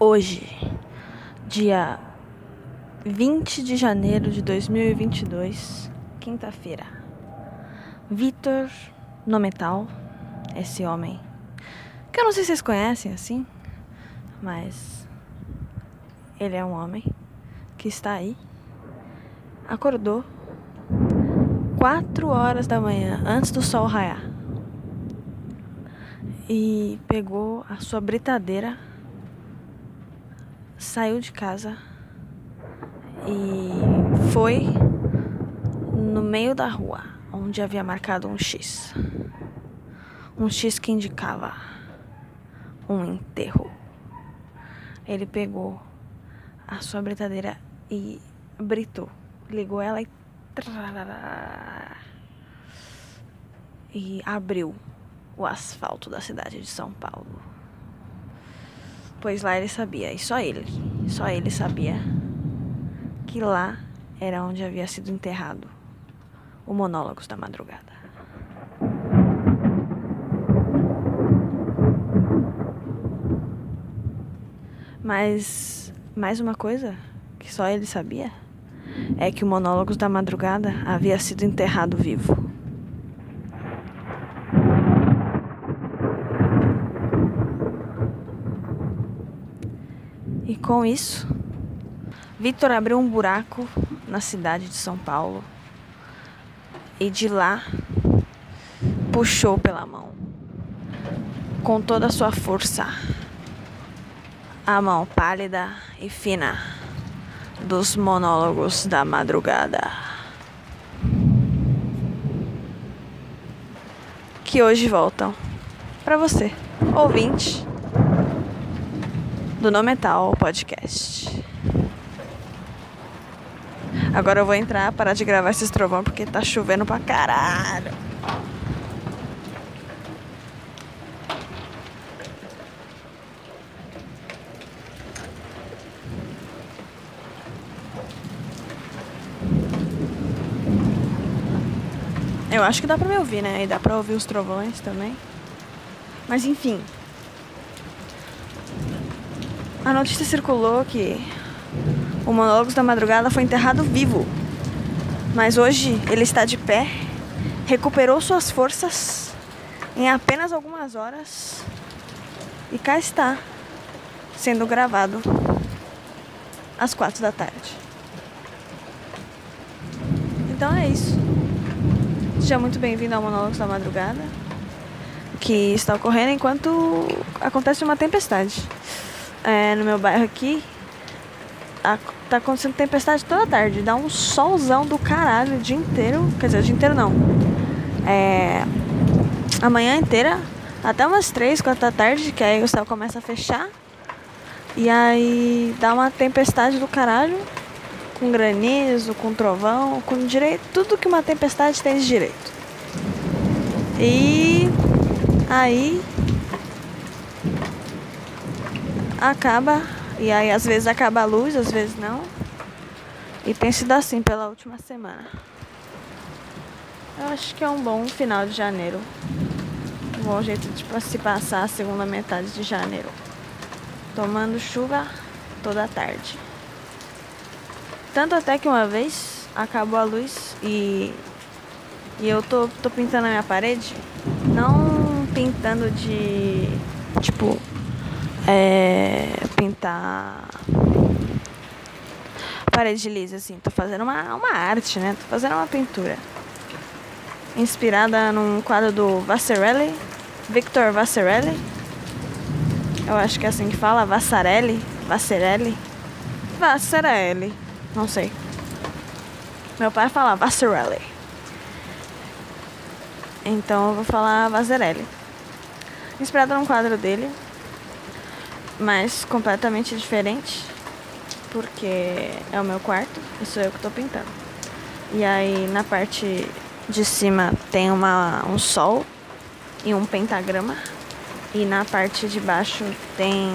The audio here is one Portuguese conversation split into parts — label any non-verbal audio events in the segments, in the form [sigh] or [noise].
Hoje, dia 20 de janeiro de 2022, quinta-feira. Vitor Nometal, esse homem, que eu não sei se vocês conhecem assim, mas ele é um homem que está aí, acordou 4 horas da manhã, antes do sol raiar, e pegou a sua britadeira saiu de casa e foi no meio da rua, onde havia marcado um X. Um X que indicava um enterro. Ele pegou a sua britadeira e britou. Ligou ela e. E abriu o asfalto da cidade de São Paulo pois lá ele sabia, e só ele, só ele sabia que lá era onde havia sido enterrado o Monólogos da Madrugada. Mas mais uma coisa que só ele sabia é que o Monólogos da Madrugada havia sido enterrado vivo. E com isso, Vitor abriu um buraco na cidade de São Paulo e de lá puxou pela mão, com toda a sua força, a mão pálida e fina dos monólogos da madrugada. Que hoje voltam para você, ouvinte do No Metal Podcast. Agora eu vou entrar, parar de gravar esse trovão porque tá chovendo pra caralho. Eu acho que dá pra me ouvir, né? E dá pra ouvir os trovões também. Mas enfim, a notícia circulou que o Monólogos da Madrugada foi enterrado vivo. Mas hoje ele está de pé, recuperou suas forças em apenas algumas horas e cá está, sendo gravado às quatro da tarde. Então é isso. Seja muito bem-vindo ao Monólogos da Madrugada, que está ocorrendo enquanto acontece uma tempestade é, no meu bairro aqui, a, tá acontecendo tempestade toda tarde. Dá um solzão do caralho o dia inteiro. Quer dizer, o dia inteiro não. É, a manhã inteira, até umas 3, 4 da tarde, que aí o céu começa a fechar. E aí dá uma tempestade do caralho. Com granizo, com trovão, com direito. Tudo que uma tempestade tem de direito. E aí acaba, e aí às vezes acaba a luz, às vezes não. E tem sido assim pela última semana. Eu acho que é um bom final de janeiro. Um bom jeito de se passar a segunda metade de janeiro. Tomando chuva toda tarde. Tanto até que uma vez acabou a luz e, e eu tô, tô pintando a minha parede. Não pintando de tipo é, pintar parede lisa, assim. Tô fazendo uma, uma arte, né? Tô fazendo uma pintura. Inspirada num quadro do Vassarelli, Victor Vassarelli. Eu acho que é assim que fala, Vassarelli, Vassarelli, Vassarelli, não sei. Meu pai fala Vassarelli. Então eu vou falar Vassarelli. Inspirada num quadro dele, mas completamente diferente, porque é o meu quarto e sou eu que estou pintando. E aí na parte de cima tem uma, um sol e um pentagrama, e na parte de baixo tem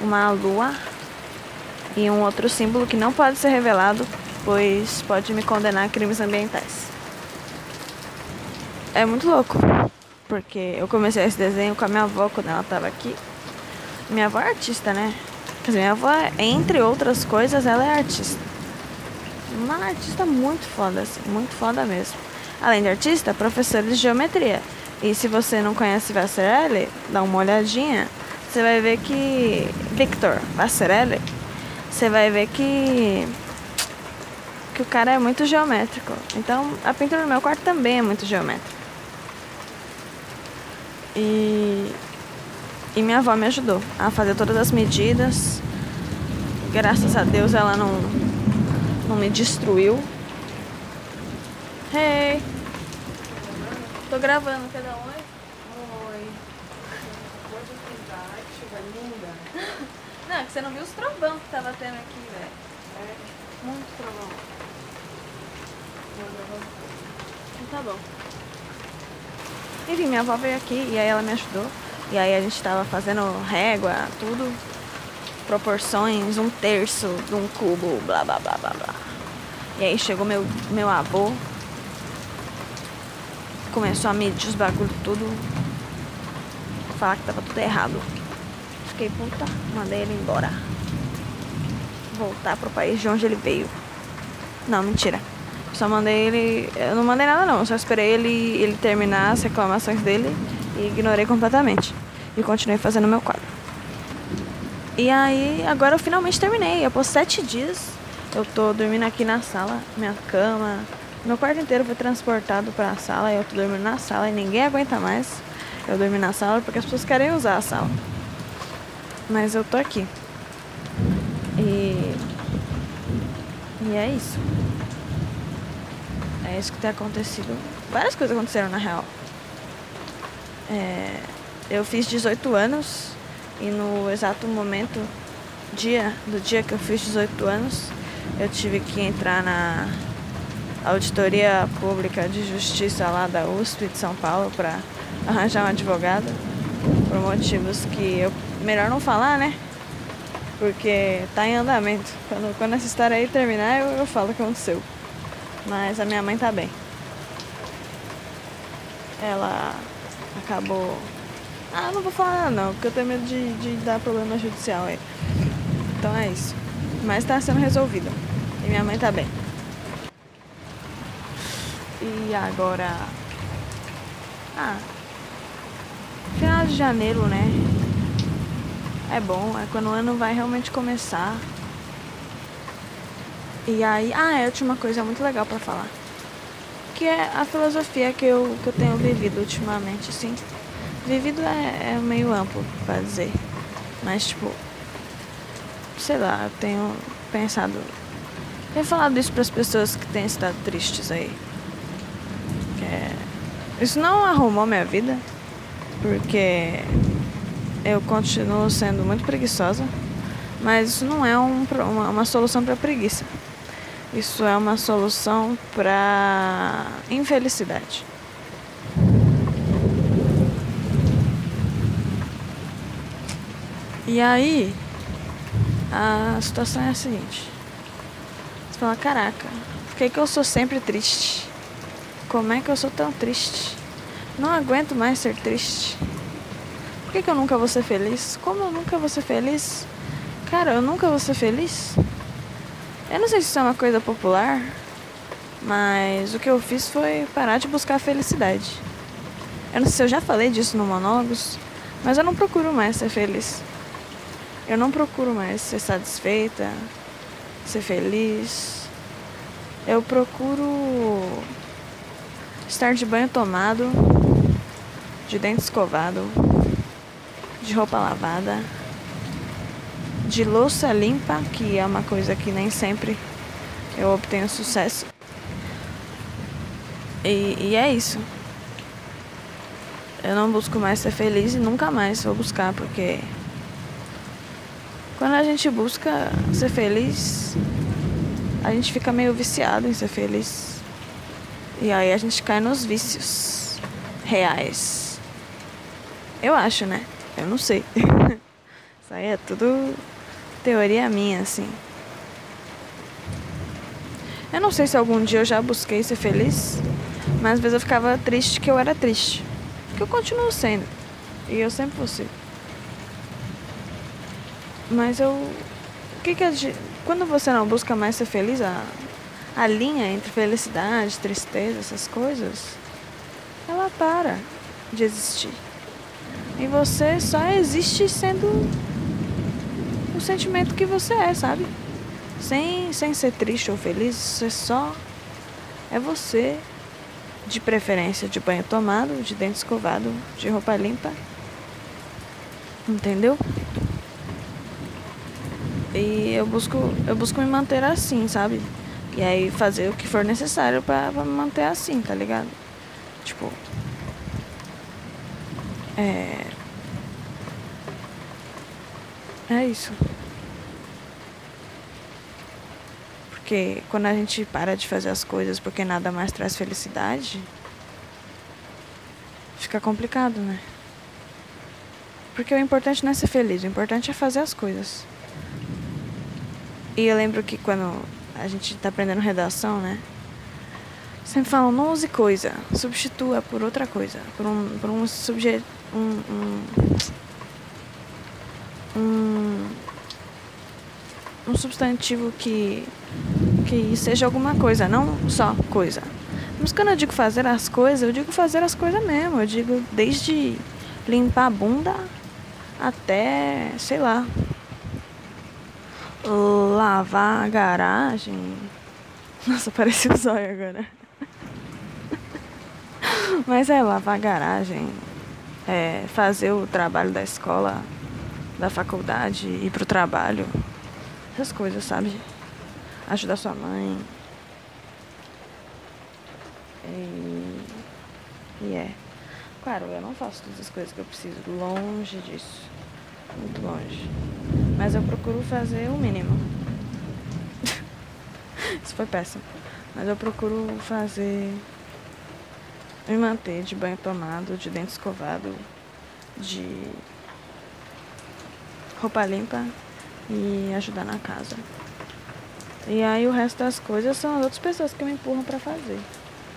uma lua e um outro símbolo que não pode ser revelado, pois pode me condenar a crimes ambientais. É muito louco, porque eu comecei esse desenho com a minha avó quando ela estava aqui. Minha avó é artista, né? Quer dizer, minha avó, entre outras coisas, ela é artista. Uma artista muito foda, assim, muito foda mesmo. Além de artista, professora de geometria. E se você não conhece Vassarelli, dá uma olhadinha, você vai ver que. Victor Vassarelli, você vai ver que. que o cara é muito geométrico. Então a pintura no meu quarto também é muito geométrica. E. E minha avó me ajudou a fazer todas as medidas. Graças a Deus ela não, não me destruiu. Hey! Tô gravando, cada um Oi. Linda. Não, é que você não viu os trovão que tava tendo aqui, velho. É, Muito trovão. Então tá bom. Enfim, minha avó veio aqui e aí ela me ajudou. E aí a gente tava fazendo régua, tudo. Proporções, um terço de um cubo, blá blá blá blá blá. E aí chegou meu, meu avô. Começou a medir os bagulho tudo. Falar que tava tudo errado. Fiquei puta, mandei ele embora. Voltar pro país de onde ele veio. Não, mentira. Só mandei ele. Eu não mandei nada não, só esperei ele, ele terminar as reclamações dele e ignorei completamente. E continuei fazendo meu quadro. E aí, agora eu finalmente terminei. Após sete dias, eu tô dormindo aqui na sala, minha cama. Meu quarto inteiro foi transportado pra sala e eu tô dormindo na sala e ninguém aguenta mais eu dormir na sala porque as pessoas querem usar a sala. Mas eu tô aqui. E. E é isso. É isso que tem acontecido. Várias coisas aconteceram na real. É, eu fiz 18 anos e no exato momento, dia do dia que eu fiz 18 anos, eu tive que entrar na auditoria pública de justiça lá da USP de São Paulo para arranjar um advogado por motivos que eu melhor não falar, né? Porque tá em andamento. Quando, quando essa história aí terminar, eu, eu falo o que aconteceu. Mas a minha mãe tá bem. Ela acabou. Ah, não vou falar não, porque eu tenho medo de, de dar problema judicial aí. Então é isso. Mas tá sendo resolvido. E minha mãe tá bem. E agora. Ah. Final de janeiro, né? É bom, é quando o ano vai realmente começar. E aí, ah, é última coisa muito legal pra falar. Que é a filosofia que eu, que eu tenho vivido ultimamente, assim. Vivido é, é meio amplo pra dizer. Mas, tipo, sei lá, eu tenho pensado. Tenho falado isso pras pessoas que têm estado tristes aí. É, isso não arrumou minha vida, porque eu continuo sendo muito preguiçosa, mas isso não é um, uma, uma solução para preguiça. Isso é uma solução para infelicidade. E aí, a situação é a seguinte: você fala, caraca, por que, que eu sou sempre triste? Como é que eu sou tão triste? Não aguento mais ser triste. Por que, que eu nunca vou ser feliz? Como eu nunca vou ser feliz? Cara, eu nunca vou ser feliz? Eu não sei se isso é uma coisa popular, mas o que eu fiz foi parar de buscar a felicidade. Eu não sei se eu já falei disso no Monólogos, mas eu não procuro mais ser feliz. Eu não procuro mais ser satisfeita, ser feliz. Eu procuro estar de banho tomado, de dente escovado, de roupa lavada, de louça limpa, que é uma coisa que nem sempre eu obtenho sucesso. E, e é isso. Eu não busco mais ser feliz e nunca mais vou buscar, porque quando a gente busca ser feliz, a gente fica meio viciado em ser feliz. E aí a gente cai nos vícios reais. Eu acho, né? Eu não sei. [laughs] Isso aí é tudo teoria minha, assim. Eu não sei se algum dia eu já busquei ser feliz, mas às vezes eu ficava triste que eu era triste. Que eu continuo sendo. E eu sempre vou ser. Mas eu. O que que a gente. Quando você não busca mais ser feliz, a, a linha entre felicidade, tristeza, essas coisas, ela para de existir. E você só existe sendo o sentimento que você é, sabe? Sem, sem ser triste ou feliz, você só é você. De preferência de banho tomado, de dente escovado, de roupa limpa. Entendeu? E eu busco, eu busco me manter assim, sabe? E aí fazer o que for necessário pra, pra me manter assim, tá ligado? Tipo. É. É isso. Porque quando a gente para de fazer as coisas porque nada mais traz felicidade, fica complicado, né? Porque o importante não é ser feliz, o importante é fazer as coisas. E eu lembro que quando a gente tá aprendendo redação, né? Sempre falam, não use coisa, substitua por outra coisa, por um, por um subjeto. Um, um, um, um substantivo que que seja alguma coisa, não só coisa. Mas quando eu digo fazer as coisas, eu digo fazer as coisas mesmo. Eu digo desde limpar a bunda até, sei lá, lavar a garagem. Nossa, [laughs] parecia o zóio agora. [laughs] Mas é lavar a garagem, é, fazer o trabalho da escola, da faculdade, ir pro trabalho. Essas coisas, sabe? ajudar sua mãe. E, e é. Claro, eu não faço todas as coisas que eu preciso, longe disso. Muito longe. Mas eu procuro fazer o mínimo. [laughs] Isso foi péssimo. Mas eu procuro fazer. Me manter de banho tomado, de dente escovado, de roupa limpa e ajudar na casa. E aí o resto das coisas são as outras pessoas que me empurram para fazer.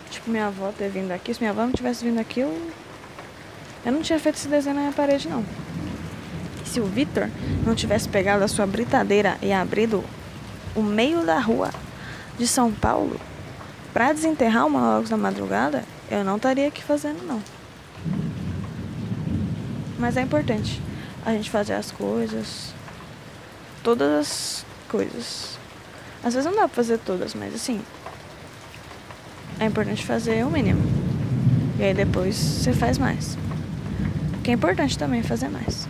Tipo, minha avó ter vindo aqui. Se minha avó não tivesse vindo aqui, eu, eu não tinha feito esse desenho na minha parede, não. E se o Vitor não tivesse pegado a sua britadeira e abrido o meio da rua de São Paulo para desenterrar o Monólogos da Madrugada, eu não estaria aqui fazendo, não. Mas é importante a gente fazer as coisas, todas as coisas às vezes não dá pra fazer todas, mas assim. É importante fazer o mínimo. E aí depois você faz mais. Porque é importante também fazer mais.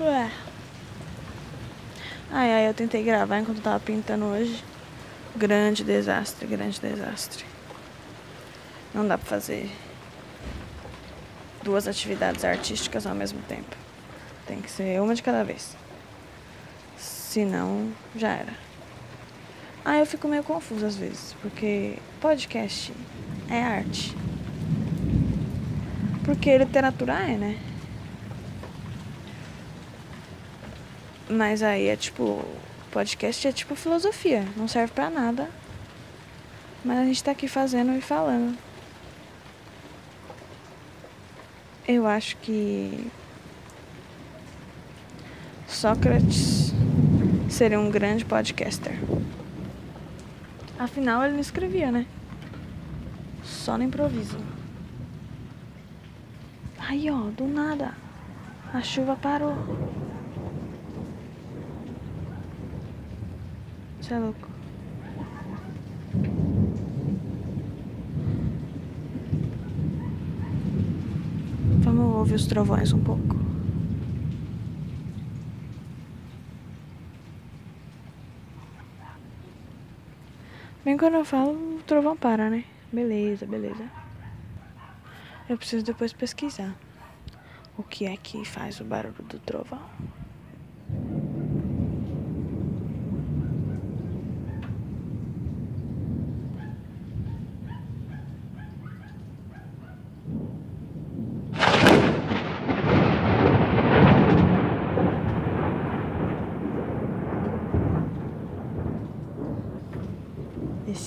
Ué. Ai, ai, eu tentei gravar enquanto tava pintando hoje. Grande desastre, grande desastre. Não dá pra fazer duas atividades artísticas ao mesmo tempo. Tem que ser uma de cada vez. Senão, já era. Ah, eu fico meio confusa às vezes, porque podcast é arte. Porque literatura é, né? Mas aí é tipo. Podcast é tipo filosofia, não serve pra nada. Mas a gente tá aqui fazendo e falando. Eu acho que Sócrates seria um grande podcaster. Afinal, ele não escrevia, né? Só no improviso. Aí, ó, do nada, a chuva parou. Você é louco. Ouvir os trovões um pouco. Bem quando eu falo, o trovão para, né? Beleza, beleza. Eu preciso depois pesquisar o que é que faz o barulho do trovão.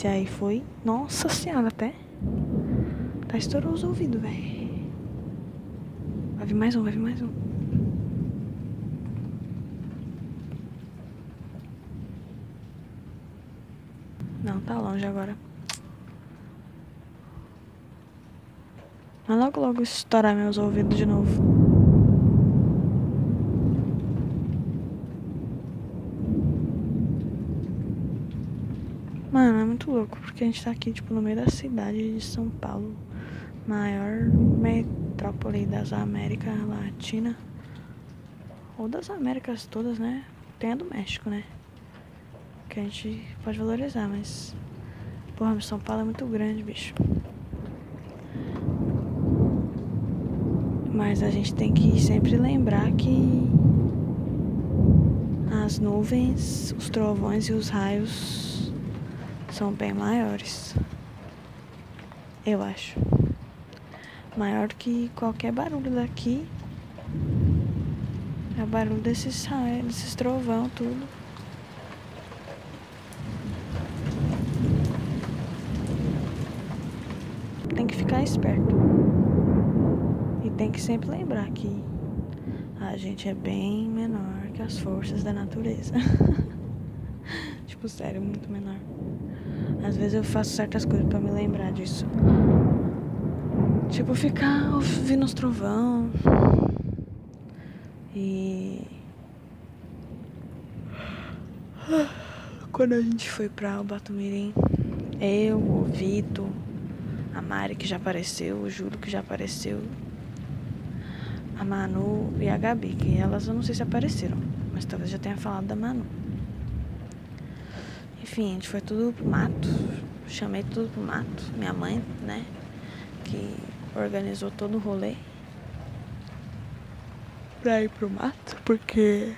Esse aí foi. Nossa senhora, até. Tá estourou os ouvidos, velho. Vai vir mais um, vai vir mais um. Não, tá longe agora. Mas logo logo estourar meus ouvidos de novo. Mano, é muito louco, porque a gente tá aqui, tipo, no meio da cidade de São Paulo. Maior metrópole das Américas Latina. Ou das Américas todas, né? Tem a do México, né? Que a gente pode valorizar, mas. Porra, São Paulo é muito grande, bicho. Mas a gente tem que sempre lembrar que as nuvens, os trovões e os raios são bem maiores. Eu acho. Maior que qualquer barulho daqui. É o barulho desses desses trovão, tudo. Tem que ficar esperto tem que sempre lembrar que a gente é bem menor que as forças da natureza. [laughs] tipo, sério, muito menor. Às vezes eu faço certas coisas para me lembrar disso. Tipo, ficar ouvindo os trovão. E. Quando a gente foi pra Ubatumirim, eu, o Vito, a Mari que já apareceu, o Júlio que já apareceu, a Manu e a Gabi, que elas eu não sei se apareceram, mas talvez já tenha falado da Manu. Enfim, a gente foi tudo pro mato. Chamei tudo pro mato. Minha mãe, né? Que organizou todo o rolê pra ir pro mato, porque.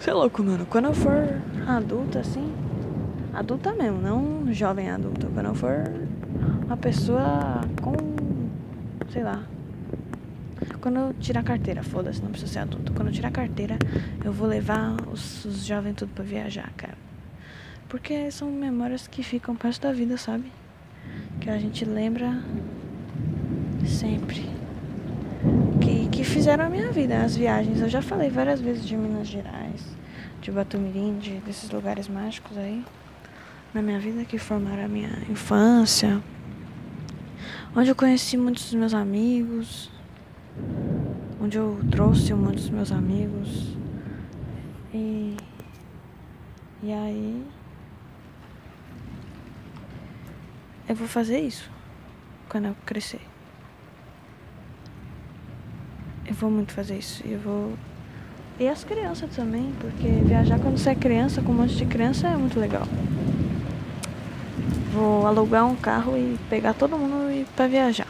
Sei é louco, mano. Quando eu for adulta, assim. Adulta mesmo, não jovem adulta. Quando eu for uma pessoa com. Sei lá, quando eu tirar a carteira, foda-se, não precisa ser adulto. Quando eu tirar a carteira, eu vou levar os, os jovens tudo pra viajar, cara. Porque são memórias que ficam perto da vida, sabe? Que a gente lembra sempre. Que, que fizeram a minha vida, as viagens. Eu já falei várias vezes de Minas Gerais, de Batumirim, de, desses lugares mágicos aí. Na minha vida que formaram a minha infância. Onde eu conheci muitos dos meus amigos onde eu trouxe monte dos meus amigos. E, e aí eu vou fazer isso quando eu crescer. Eu vou muito fazer isso. Eu vou. E as crianças também, porque viajar quando você é criança, com um monte de criança, é muito legal. Vou alugar um carro e pegar todo mundo e pra viajar.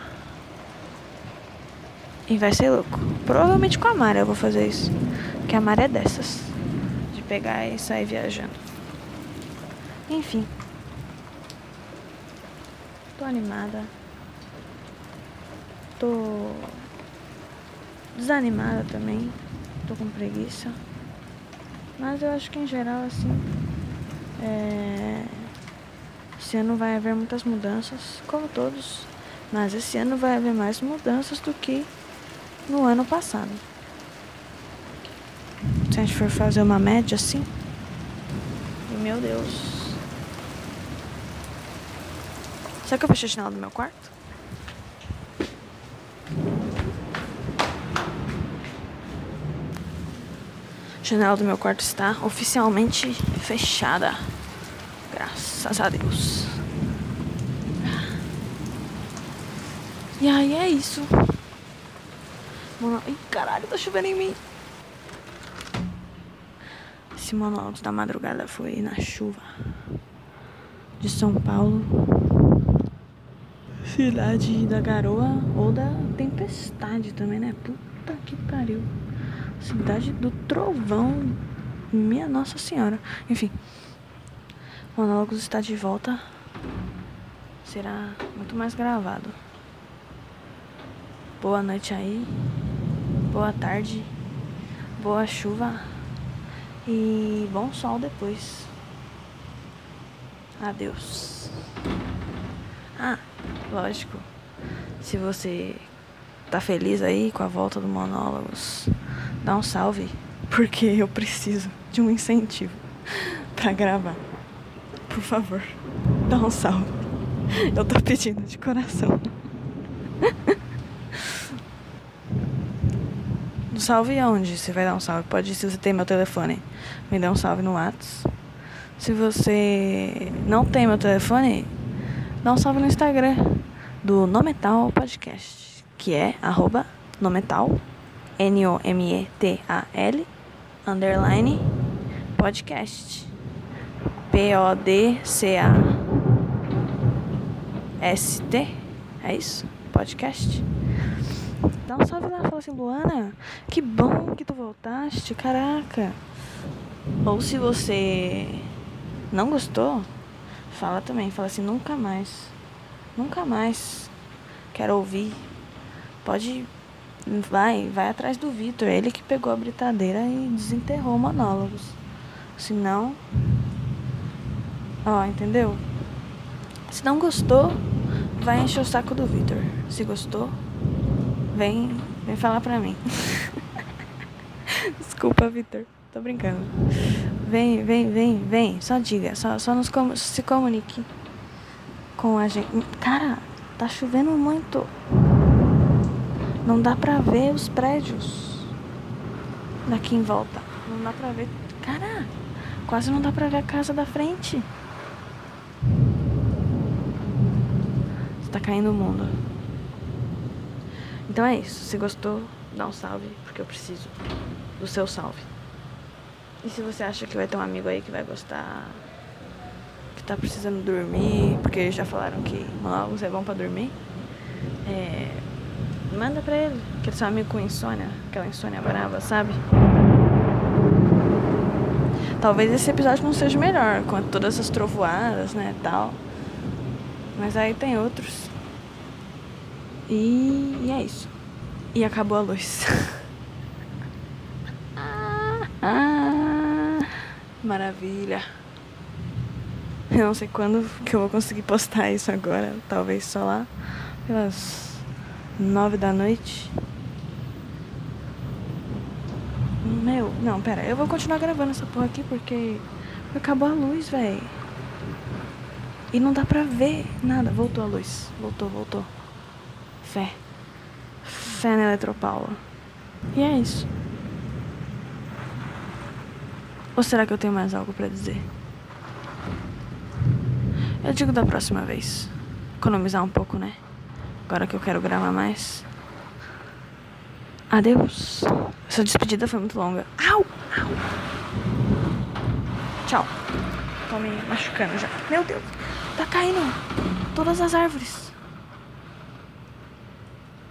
E vai ser louco. Provavelmente com a Mara eu vou fazer isso. Que a Mara é dessas. De pegar e sair viajando. Enfim. Animada. Tô desanimada também. Tô com preguiça. Mas eu acho que em geral assim. É... Esse ano vai haver muitas mudanças, como todos. Mas esse ano vai haver mais mudanças do que no ano passado. Se a gente for fazer uma média assim. Meu Deus. Será que eu fechei a janela do meu quarto? A janela do meu quarto está oficialmente fechada. Graças a Deus. E aí é isso. Mono... Ih, caralho, tá chovendo em mim. Esse monólogo da madrugada foi na chuva de São Paulo, cidade da garoa ou da tempestade também, né? Puta que pariu. Cidade do trovão, minha Nossa Senhora. Enfim, Monólogos está de volta. Será muito mais gravado. Boa noite aí boa tarde, boa chuva e bom sol depois. Adeus. Ah, lógico. Se você tá feliz aí com a volta do Monólogos, dá um salve, [laughs] porque eu preciso de um incentivo [laughs] pra gravar. Por favor, [laughs] dá um salve. Eu tô pedindo de coração. Um salve aonde? Você vai dar um salve? Pode, se você tem meu telefone, me dá um salve no WhatsApp. Se você não tem meu telefone, dá um salve no Instagram do Nometal Podcast, que é arroba Nometal, N-O-M-E-T-A-L, underline, podcast. P-O-D-C-A-S-T, é isso? Podcast. Dá um salve lá, fala assim, Luana, que bom que tu voltaste, caraca. Ou se você não gostou, fala também, fala assim, nunca mais. Nunca mais. Quero ouvir. Pode. Vai, vai atrás do Vitor. Ele que pegou a britadeira e desenterrou monólogos. Se não. Ó, entendeu? Se não gostou, vai encher o saco do Vitor. Se gostou, vem, vem falar pra mim. [laughs] Desculpa, Vitor. Tô brincando. Vem, vem, vem, vem. Só diga. Só, só nos se comunique com a gente. Cara, tá chovendo muito. Não dá pra ver os prédios daqui em volta. Não dá pra ver. Cara, quase não dá pra ver a casa da frente. Tá caindo o mundo. Então é isso. Se gostou, dá um salve, porque eu preciso do seu salve. E se você acha que vai ter um amigo aí que vai gostar, tá precisando dormir, porque já falaram que monólogos é bom pra dormir, é, manda pra ele, aquele seu amigo com insônia, aquela insônia brava, sabe? Talvez esse episódio não seja melhor, com todas essas trovoadas, né, tal. Mas aí tem outros. E, e é isso. E acabou a luz. [laughs] ah, maravilha. Eu não sei quando que eu vou conseguir postar isso agora. Talvez só lá pelas nove da noite. Meu, não, pera. Eu vou continuar gravando essa porra aqui porque acabou a luz, velho. E não dá pra ver nada. Voltou a luz. Voltou, voltou. Fé. Fé na Eletropaula. E é isso. Ou será que eu tenho mais algo pra dizer? Eu digo da próxima vez. Economizar um pouco, né? Agora que eu quero gravar mais. Adeus. Essa despedida foi muito longa. Au! Au! Tchau. Tô me machucando já. Meu Deus. Tá caindo todas as árvores.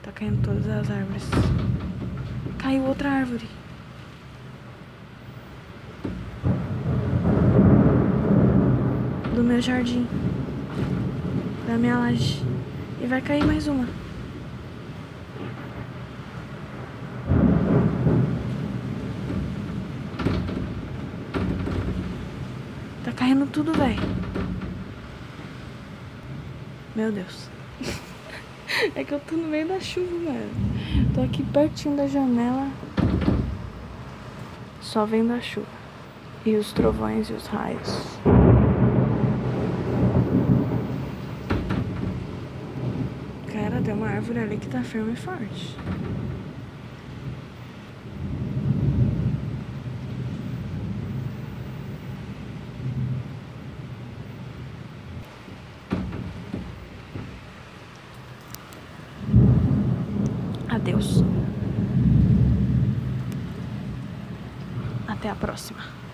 Tá caindo todas as árvores. Caiu outra árvore. Meu jardim. Da minha laje. E vai cair mais uma. Tá caindo tudo, velho. Meu Deus. [laughs] é que eu tô no meio da chuva, mano. Tô aqui pertinho da janela. Só vendo a chuva. E os trovões e os raios. Cara, tem uma árvore ali que tá firme e forte. Adeus. Até a próxima.